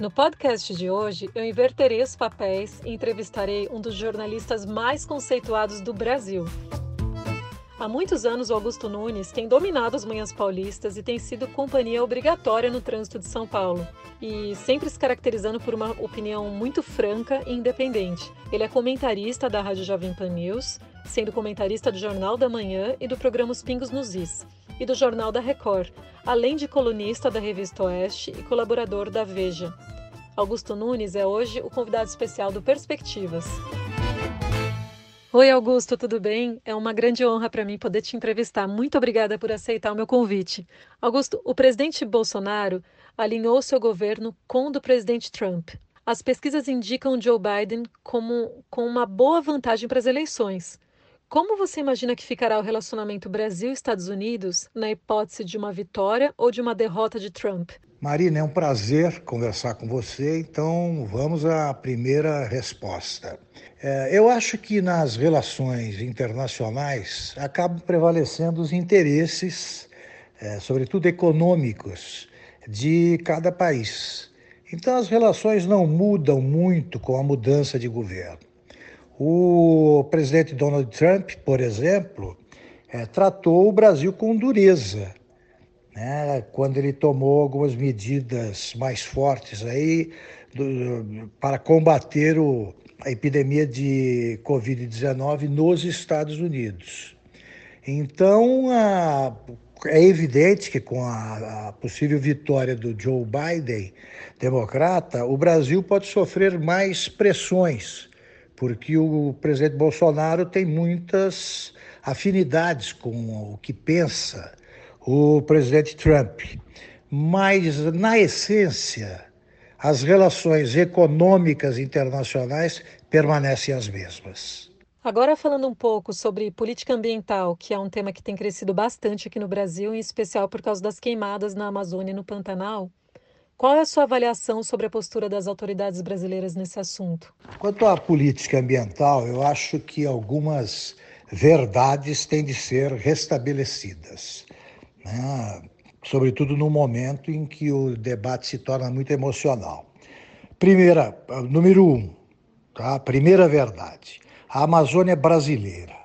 No podcast de hoje, eu inverterei os papéis e entrevistarei um dos jornalistas mais conceituados do Brasil. Há muitos anos, o Augusto Nunes tem dominado as manhãs paulistas e tem sido companhia obrigatória no trânsito de São Paulo, e sempre se caracterizando por uma opinião muito franca e independente. Ele é comentarista da Rádio Jovem Pan News, sendo comentarista do Jornal da Manhã e do programa Os Pingos nos Is, e do Jornal da Record, além de colunista da Revista Oeste e colaborador da Veja. Augusto Nunes é hoje o convidado especial do Perspectivas. Oi, Augusto, tudo bem? É uma grande honra para mim poder te entrevistar. Muito obrigada por aceitar o meu convite. Augusto, o presidente Bolsonaro alinhou seu governo com o do presidente Trump. As pesquisas indicam Joe Biden como com uma boa vantagem para as eleições. Como você imagina que ficará o relacionamento Brasil-Estados Unidos na hipótese de uma vitória ou de uma derrota de Trump? Marina, é um prazer conversar com você, então vamos à primeira resposta. É, eu acho que nas relações internacionais acabam prevalecendo os interesses, é, sobretudo econômicos, de cada país. Então as relações não mudam muito com a mudança de governo. O presidente Donald Trump, por exemplo, é, tratou o Brasil com dureza, né, quando ele tomou algumas medidas mais fortes aí do, para combater o, a epidemia de Covid-19 nos Estados Unidos. Então, a, é evidente que com a, a, possível vitória do Joe Biden, democrata, o Brasil pode sofrer mais pressões porque o presidente Bolsonaro tem muitas afinidades com o que pensa o presidente Trump. Mas, na essência, as relações econômicas internacionais permanecem as mesmas. Agora, falando um pouco sobre política ambiental, que é um tema que tem crescido bastante aqui no Brasil, em especial por causa das queimadas na Amazônia e no Pantanal, qual é a sua avaliação sobre a postura das autoridades brasileiras nesse assunto? Quanto à política ambiental, eu acho que algumas verdades têm de ser restabelecidas, né? sobretudo no momento em que o debate se torna muito emocional. Primeira, número um, tá? primeira verdade: a Amazônia é brasileira.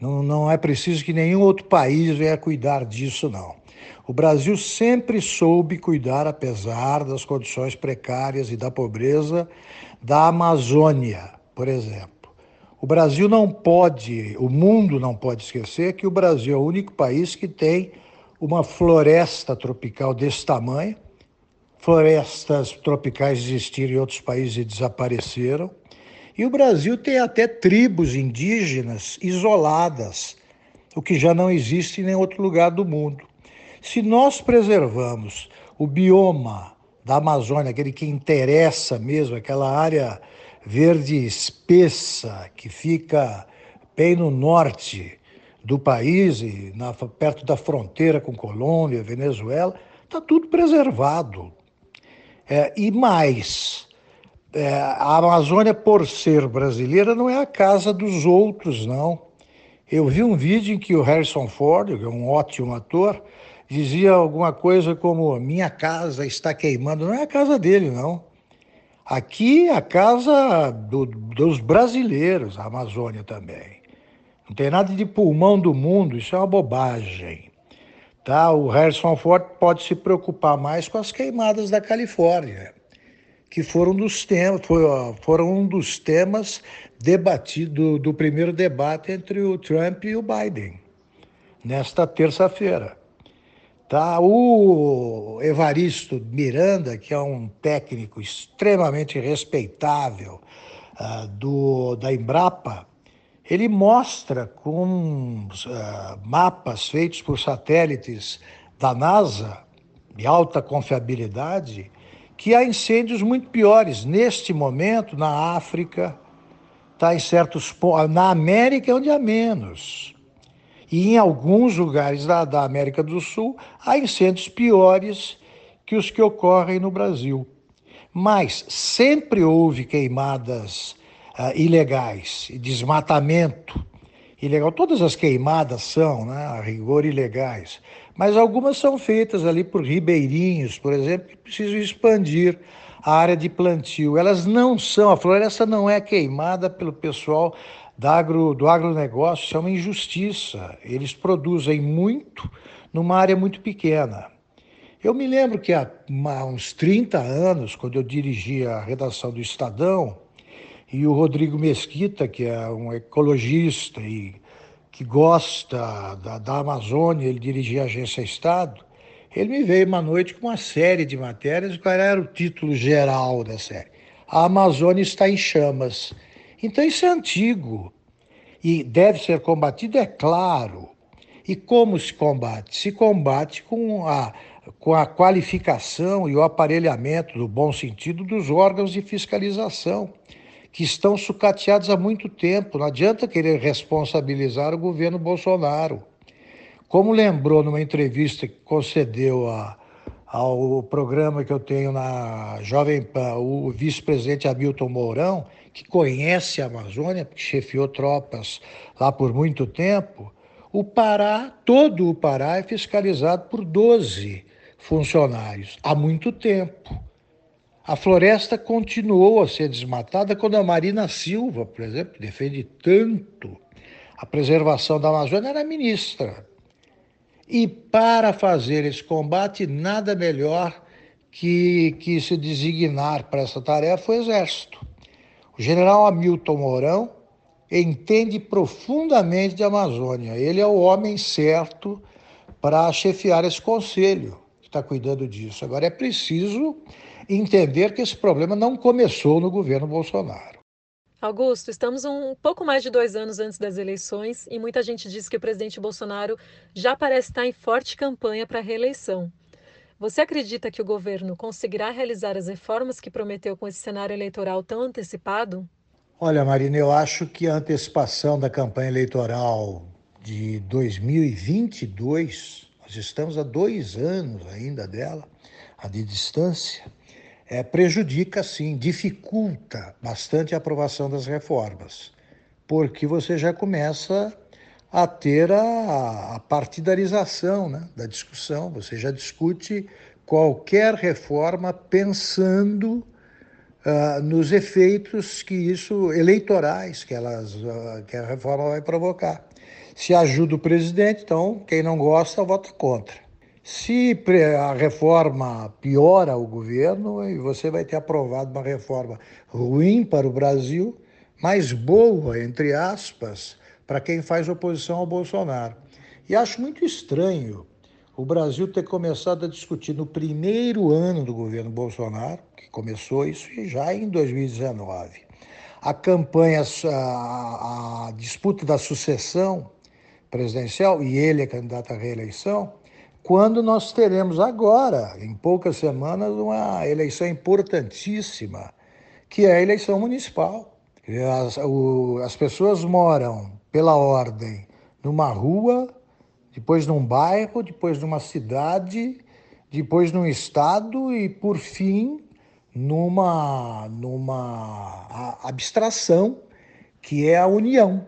Não, não é preciso que nenhum outro país venha cuidar disso, não. O Brasil sempre soube cuidar, apesar das condições precárias e da pobreza, da Amazônia, por exemplo. O Brasil não pode, o mundo não pode esquecer que o Brasil é o único país que tem uma floresta tropical desse tamanho. Florestas tropicais existiram em outros países e desapareceram. E o Brasil tem até tribos indígenas isoladas, o que já não existe em nenhum outro lugar do mundo. Se nós preservamos o bioma da Amazônia, aquele que interessa mesmo, aquela área verde espessa que fica bem no norte do país, e na, perto da fronteira com Colômbia, Venezuela, está tudo preservado. É, e mais, é, a Amazônia, por ser brasileira, não é a casa dos outros, não. Eu vi um vídeo em que o Harrison Ford, que é um ótimo ator, dizia alguma coisa como: minha casa está queimando. Não é a casa dele, não. Aqui é a casa do, dos brasileiros, a Amazônia também. Não tem nada de pulmão do mundo, isso é uma bobagem. Tá? O Harrison Ford pode se preocupar mais com as queimadas da Califórnia, que foram, dos temas, foram um dos temas debatido, do primeiro debate entre o Trump e o Biden, nesta terça-feira. Tá? O Evaristo Miranda, que é um técnico extremamente respeitável uh, do, da Embrapa, ele mostra com uh, mapas feitos por satélites da NASA, de alta confiabilidade, que há incêndios muito piores neste momento na África, tá em certos na América é onde há menos. E em alguns lugares da, da América do Sul há incêndios piores que os que ocorrem no Brasil. Mas sempre houve queimadas uh, ilegais, desmatamento ilegal. Todas as queimadas são, né, a rigor, ilegais. Mas algumas são feitas ali por ribeirinhos, por exemplo, que precisam expandir a área de plantio. Elas não são, a floresta não é queimada pelo pessoal da agro, do agronegócio, é uma injustiça. Eles produzem muito numa área muito pequena. Eu me lembro que há uns 30 anos, quando eu dirigia a redação do Estadão, e o Rodrigo Mesquita, que é um ecologista e que gosta da, da Amazônia, ele dirigia a agência Estado, ele me veio uma noite com uma série de matérias, qual era o título geral da série? A Amazônia está em chamas. Então isso é antigo e deve ser combatido, é claro. E como se combate? Se combate com a, com a qualificação e o aparelhamento, no bom sentido, dos órgãos de fiscalização que estão sucateados há muito tempo. Não adianta querer responsabilizar o governo Bolsonaro. Como lembrou numa entrevista que concedeu a, ao programa que eu tenho na Jovem Pan, o vice-presidente Hamilton Mourão, que conhece a Amazônia, porque chefiou tropas lá por muito tempo, o Pará, todo o Pará é fiscalizado por 12 funcionários há muito tempo. A floresta continuou a ser desmatada quando a Marina Silva, por exemplo, defende tanto a preservação da Amazônia, era ministra. E para fazer esse combate, nada melhor que, que se designar para essa tarefa o Exército. O general Hamilton Mourão entende profundamente de Amazônia. Ele é o homem certo para chefiar esse conselho que está cuidando disso. Agora é preciso entender que esse problema não começou no governo Bolsonaro. Augusto, estamos um pouco mais de dois anos antes das eleições e muita gente diz que o presidente Bolsonaro já parece estar em forte campanha para a reeleição. Você acredita que o governo conseguirá realizar as reformas que prometeu com esse cenário eleitoral tão antecipado? Olha, Marina, eu acho que a antecipação da campanha eleitoral de 2022, nós estamos há dois anos ainda dela, a de distância, é, prejudica, sim, dificulta bastante a aprovação das reformas, porque você já começa a ter a, a partidarização né, da discussão, você já discute qualquer reforma pensando uh, nos efeitos que isso eleitorais que elas uh, que a reforma vai provocar. Se ajuda o presidente, então quem não gosta vota contra. Se a reforma piora o governo, você vai ter aprovado uma reforma ruim para o Brasil, mas boa, entre aspas, para quem faz oposição ao Bolsonaro. E acho muito estranho o Brasil ter começado a discutir no primeiro ano do governo Bolsonaro, que começou isso já em 2019, a campanha, a, disputa da sucessão presidencial, e ele é candidato à reeleição quando nós teremos agora, em poucas semanas, uma eleição importantíssima, que é a eleição municipal. As, o, as pessoas moram pela ordem numa rua, depois num bairro, depois numa cidade, depois num estado e, por fim, numa, numa abstração que é a União.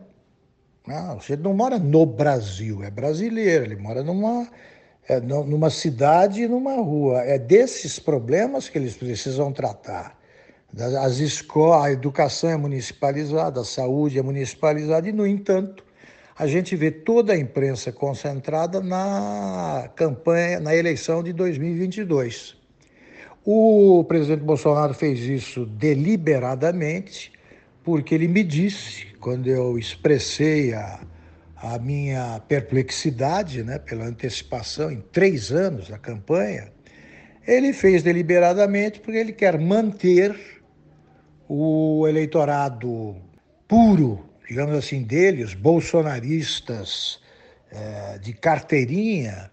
Não, você não mora no Brasil, é brasileiro, ele mora numa é, numa cidade e numa rua. É desses problemas que eles precisam tratar. As escolas, a educação é municipalizada, a saúde é municipalizada, e, no entanto, a gente vê toda a imprensa concentrada na campanha, na eleição de 2022. O presidente Bolsonaro fez isso deliberadamente, porque ele me disse, quando eu expressei a, a minha perplexidade né, pela antecipação em três anos da campanha, ele fez deliberadamente porque ele quer manter o eleitorado puro, digamos assim, dele, os bolsonaristas é, de carteirinha,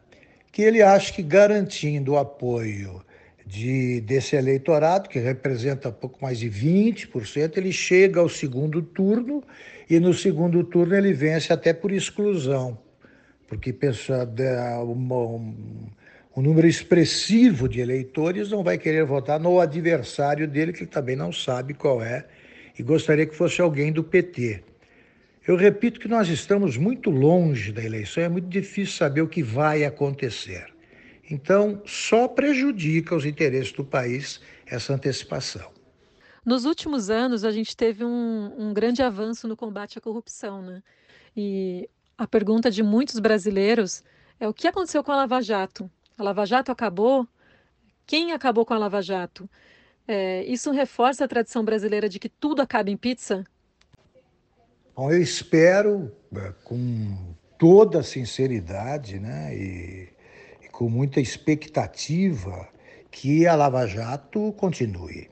que ele acha que garantindo o apoio de, desse eleitorado, que representa pouco mais de 20%, ele chega ao segundo turno e no segundo turno ele vence até por exclusão, porque um, um número expressivo de eleitores não vai querer votar no adversário dele, que ele também não sabe qual é, e gostaria que fosse alguém do PT. Eu repito que nós estamos muito longe da eleição, é muito difícil saber o que vai acontecer. Então, só prejudica os interesses do país essa antecipação. Nos últimos anos, a gente teve um, um grande avanço no combate à corrupção, né? E a pergunta de muitos brasileiros é o que aconteceu com a Lava Jato? A Lava Jato acabou? Quem acabou com a Lava Jato? É, isso reforça a tradição brasileira de que tudo acaba em pizza? Bom, eu espero, é, com toda sinceridade né, e, e com muita expectativa, que a Lava Jato continue.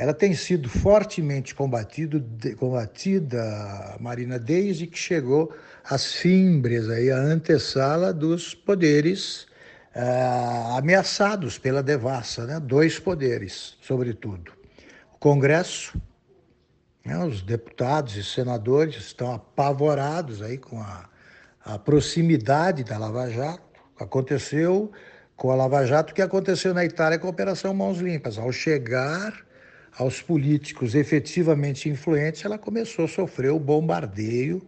Ela tem sido fortemente combatido, combatida, Marina, desde que chegou às fimbres, aí, a antessala dos poderes uh, ameaçados pela devassa, né? dois poderes, sobretudo. O Congresso, né? os deputados e senadores estão apavorados aí com a, a proximidade da Lava Jato. Aconteceu com a Lava Jato o que aconteceu na Itália com a Operação Mãos Limpas. Ao chegar aos políticos efetivamente influentes, ela começou a sofrer o bombardeio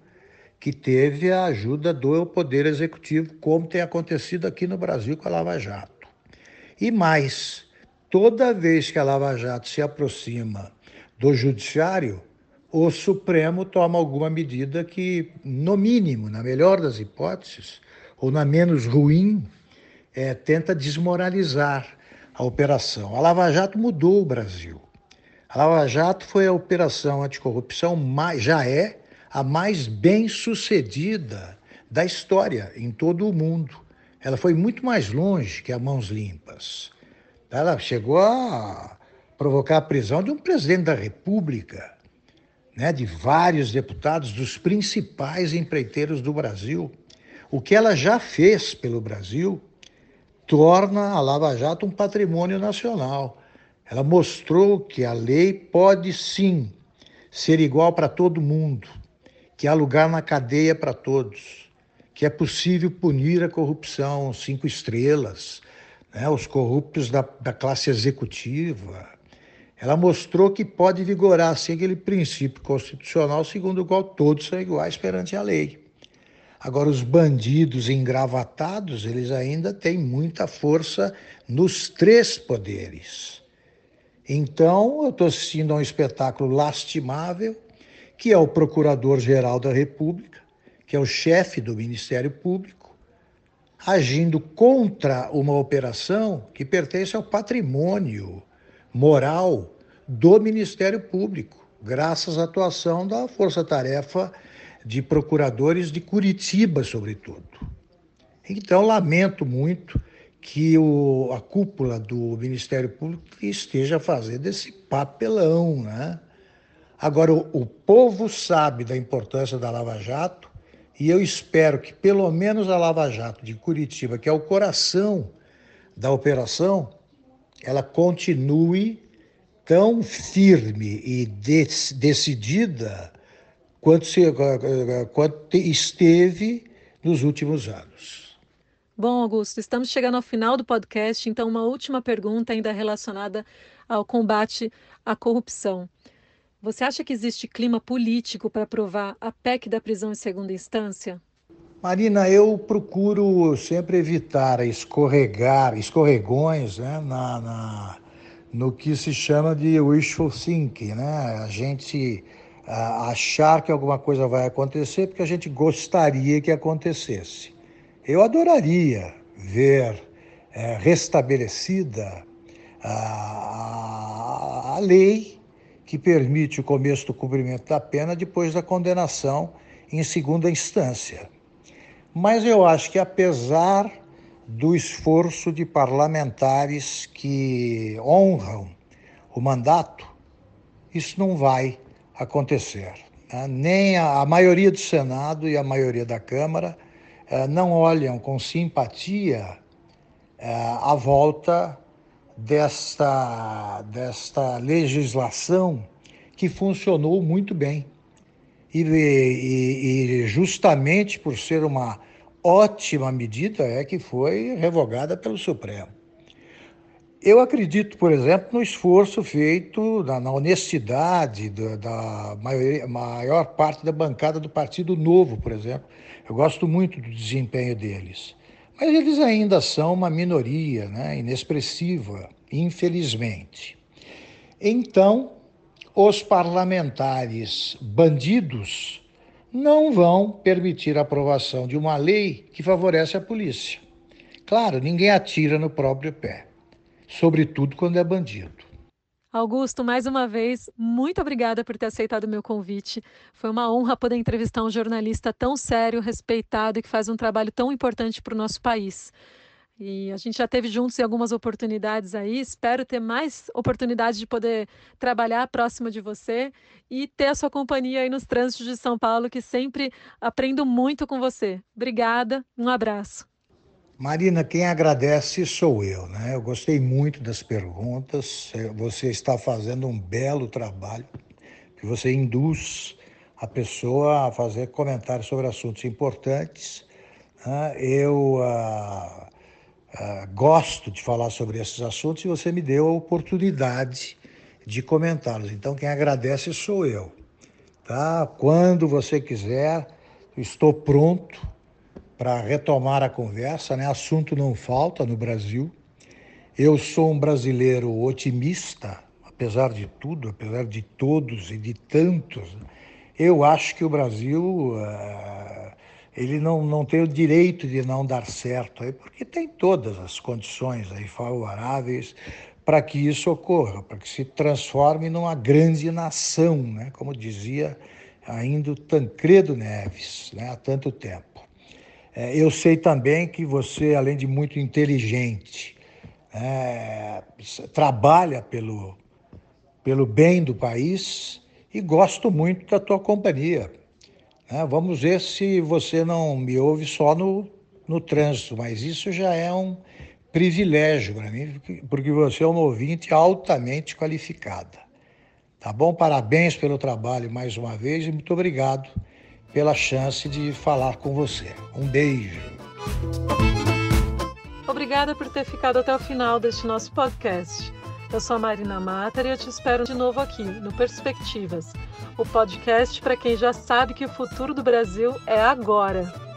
que teve a ajuda do Poder Executivo, como tem acontecido aqui no Brasil com a Lava Jato. E mais, toda vez que a Lava Jato se aproxima do Judiciário, o Supremo toma alguma medida que, no mínimo, na melhor das hipóteses, ou na menos ruim, é, tenta desmoralizar a operação. A Lava Jato mudou o Brasil. A Lava Jato foi a operação anticorrupção, mais, já é a mais bem sucedida da história em todo o mundo. Ela foi muito mais longe que a Mãos Limpas. Ela chegou a provocar a prisão de um presidente da República, né, de vários deputados, dos principais empreiteiros do Brasil. O que ela já fez pelo Brasil torna a Lava Jato um patrimônio nacional. Ela mostrou que a lei pode sim ser igual para todo mundo que há lugar na cadeia para todos, que é possível punir a corrupção, cinco estrelas, né, os corruptos da, da classe executiva. Ela mostrou que pode vigorar assim aquele princípio constitucional segundo o qual todos são iguais perante a lei. Agora, os bandidos engravatados, eles ainda têm muita força nos três poderes. Então, eu estou assistindo a um espetáculo lastimável que é o Procurador-Geral da República, que é o chefe do Ministério Público, agindo contra uma operação que pertence ao patrimônio moral do Ministério Público, graças à atuação da Força Tarefa de Procuradores de Curitiba, sobretudo. Então, lamento muito que o, a cúpula do Ministério Público esteja fazendo esse papelão, né? Agora, o, o povo sabe da importância da Lava Jato e eu espero que pelo menos a Lava Jato de Curitiba, que é o coração da operação, ela continue tão firme e decidida quanto, se, quanto esteve nos últimos anos. Bom, Augusto, estamos chegando ao final do podcast, então uma última pergunta ainda relacionada ao combate à corrupção. Você acha que existe clima político para aprovar a PEC da prisão em segunda instância? Marina, eu procuro sempre evitar escorregar, escorregões né, na, na, no que se chama de wishful thinking, né? A gente a, achar que alguma coisa vai acontecer porque a gente gostaria que acontecesse. Eu adoraria ver é, restabelecida a, a, lei que permite o começo do cumprimento da pena depois da condenação em segunda instância. Mas eu acho que, apesar do esforço de parlamentares que honram o mandato, isso não vai acontecer. Né? Nem a, a, maioria do Senado e a maioria da Câmara não olham com simpatia eh, a volta desta, desta legislação que funcionou muito bem. E, e, e, justamente por ser uma ótima medida é que foi revogada pelo Supremo. Eu acredito, por exemplo, no esforço feito, na, na honestidade da, da maioria, maior parte da bancada do Partido Novo, por exemplo. Eu gosto muito do desempenho deles. Mas eles ainda são uma minoria, né, inexpressiva, infelizmente. Então, os parlamentares bandidos não vão permitir a aprovação de uma lei que favorece a polícia. Claro, ninguém atira no próprio pé sobretudo quando é bandido. Augusto, mais uma vez, muito obrigada por ter aceitado o meu convite. Foi uma honra poder entrevistar um jornalista tão sério, respeitado e que faz um trabalho tão importante para o nosso país. E a gente já teve juntos em algumas oportunidades aí. Espero ter mais oportunidades de poder trabalhar próximo de você e ter a sua companhia aí nos trânsitos de São Paulo, que sempre aprendo muito com você. Obrigada, um abraço. Marina, quem agradece sou eu, né? Eu gostei muito das perguntas. Você está fazendo um belo trabalho, que você induz a pessoa a fazer comentários sobre assuntos importantes. Né? Eu ah, ah, gosto de falar sobre esses assuntos e você me deu a oportunidade de comentá-los. Então, quem agradece sou eu. Tá? Quando você quiser, estou pronto para retomar a conversa, né? Assunto não falta no Brasil. Eu sou um brasileiro otimista, apesar de tudo, apesar de todos e de tantos. Eu acho que o Brasil uh, ele não, não tem o direito de não dar certo, aí, porque tem todas as condições aí favoráveis para que isso ocorra, para que se transforme numa grande nação, né? como dizia ainda o Tancredo Neves, né? há tanto tempo. É, eu sei também que você, além de muito inteligente, é, trabalha pelo, pelo bem do país e gosto muito da tua companhia. É, vamos ver se você não me ouve só no, no trânsito, mas isso já é um privilégio para mim, porque você é uma ouvinte altamente qualificada. Tá bom? Parabéns pelo trabalho mais uma vez e muito obrigado pela chance de falar com você. Um beijo. Obrigada por ter ficado até o final deste nosso podcast. Eu sou a Marina Matar e eu te espero de novo aqui no Perspectivas, o podcast para quem já sabe que o futuro do Brasil é agora.